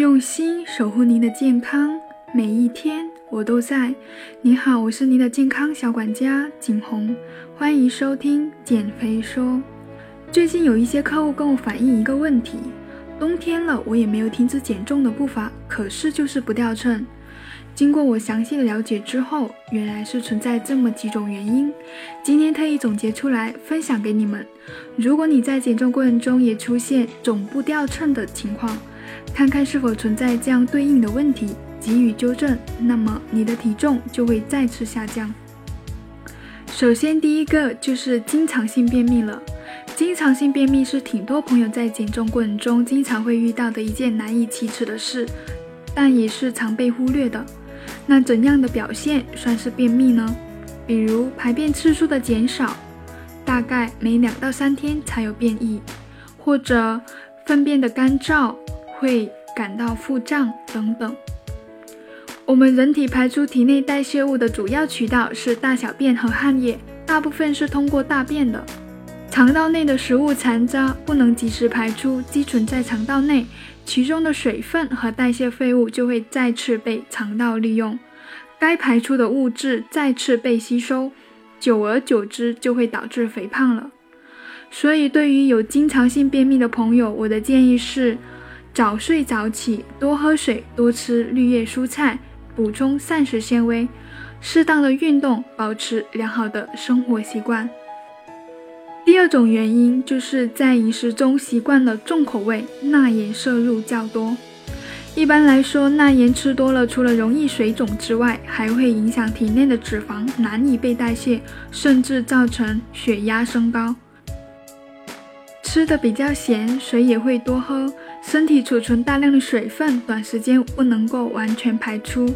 用心守护您的健康，每一天我都在。你好，我是您的健康小管家景红，欢迎收听减肥说。最近有一些客户跟我反映一个问题：冬天了，我也没有停止减重的步伐，可是就是不掉秤。经过我详细的了解之后，原来是存在这么几种原因。今天特意总结出来分享给你们。如果你在减重过程中也出现总不掉秤的情况，看看是否存在这样对应的问题，给予纠正，那么你的体重就会再次下降。首先，第一个就是经常性便秘了。经常性便秘是挺多朋友在减重过程中经常会遇到的一件难以启齿的事，但也是常被忽略的。那怎样的表现算是便秘呢？比如排便次数的减少，大概每两到三天才有便意，或者粪便的干燥，会感到腹胀等等。我们人体排出体内代谢物的主要渠道是大小便和汗液，大部分是通过大便的。肠道内的食物残渣不能及时排出，积存在肠道内。其中的水分和代谢废物就会再次被肠道利用，该排出的物质再次被吸收，久而久之就会导致肥胖了。所以，对于有经常性便秘的朋友，我的建议是：早睡早起，多喝水，多吃绿叶蔬菜，补充膳食纤维，适当的运动，保持良好的生活习惯。第二种原因就是在饮食中习惯了重口味，钠盐摄入较多。一般来说，钠盐吃多了，除了容易水肿之外，还会影响体内的脂肪难以被代谢，甚至造成血压升高。吃的比较咸，水也会多喝，身体储存大量的水分，短时间不能够完全排出，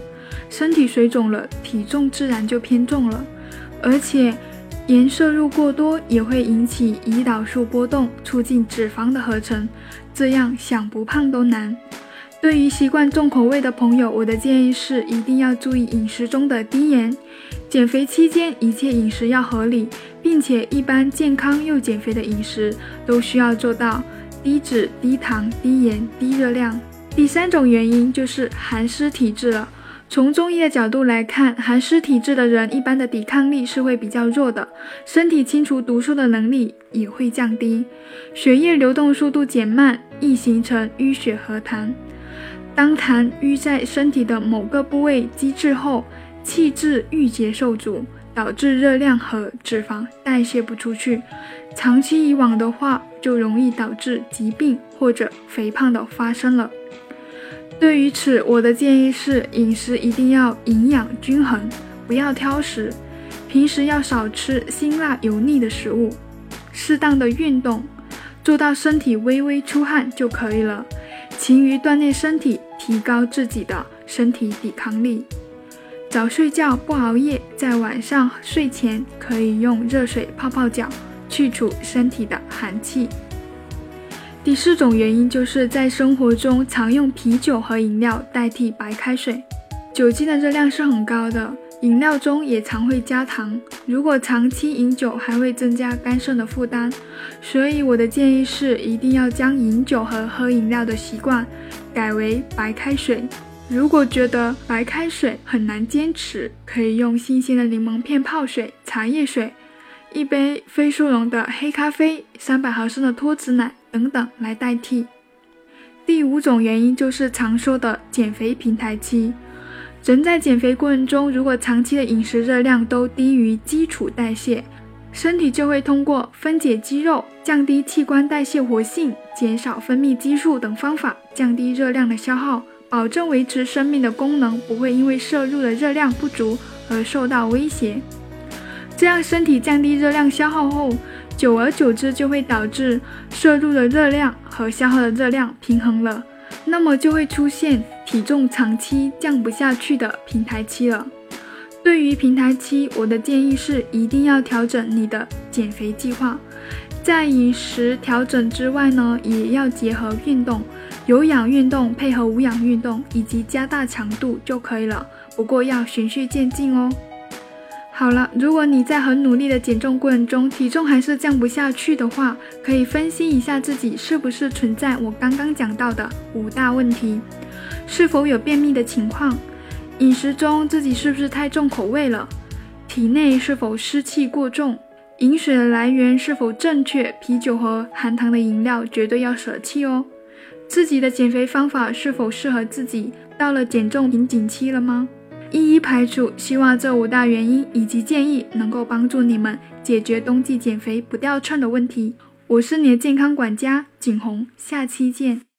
身体水肿了，体重自然就偏重了，而且。盐摄入过多也会引起胰岛素波动，促进脂肪的合成，这样想不胖都难。对于习惯重口味的朋友，我的建议是一定要注意饮食中的低盐。减肥期间，一切饮食要合理，并且一般健康又减肥的饮食都需要做到低脂、低糖、低盐、低热量。第三种原因就是寒湿体质了。从中医的角度来看，寒湿体质的人一般的抵抗力是会比较弱的，身体清除毒素的能力也会降低，血液流动速度减慢，易形成淤血和痰。当痰淤在身体的某个部位积滞后，气滞郁结受阻，导致热量和脂肪代谢不出去，长期以往的话，就容易导致疾病或者肥胖的发生了。对于此，我的建议是饮食一定要营养均衡，不要挑食。平时要少吃辛辣油腻的食物，适当的运动，做到身体微微出汗就可以了。勤于锻炼身体，提高自己的身体抵抗力。早睡觉，不熬夜，在晚上睡前可以用热水泡泡脚，去除身体的寒气。第四种原因就是在生活中常用啤酒和饮料代替白开水，酒精的热量是很高的，饮料中也常会加糖，如果长期饮酒还会增加肝肾的负担，所以我的建议是一定要将饮酒和喝饮料的习惯改为白开水。如果觉得白开水很难坚持，可以用新鲜的柠檬片泡水、茶叶水。一杯非速溶的黑咖啡，三百毫升的脱脂奶等等来代替。第五种原因就是常说的减肥平台期。人在减肥过程中，如果长期的饮食热量都低于基础代谢，身体就会通过分解肌肉、降低器官代谢活性、减少分泌激素等方法降低热量的消耗，保证维持生命的功能不会因为摄入的热量不足而受到威胁。这样，身体降低热量消耗后，久而久之就会导致摄入的热量和消耗的热量平衡了，那么就会出现体重长期降不下去的平台期了。对于平台期，我的建议是一定要调整你的减肥计划，在饮食调整之外呢，也要结合运动，有氧运动配合无氧运动以及加大强度就可以了。不过要循序渐进哦。好了，如果你在很努力的减重过程中，体重还是降不下去的话，可以分析一下自己是不是存在我刚刚讲到的五大问题。是否有便秘的情况？饮食中自己是不是太重口味了？体内是否湿气过重？饮水的来源是否正确？啤酒和含糖的饮料绝对要舍弃哦。自己的减肥方法是否适合自己？到了减重瓶颈期了吗？一一排除。希望这五大原因以及建议能够帮助你们解决冬季减肥不掉秤的问题。我是你的健康管家景红，下期见。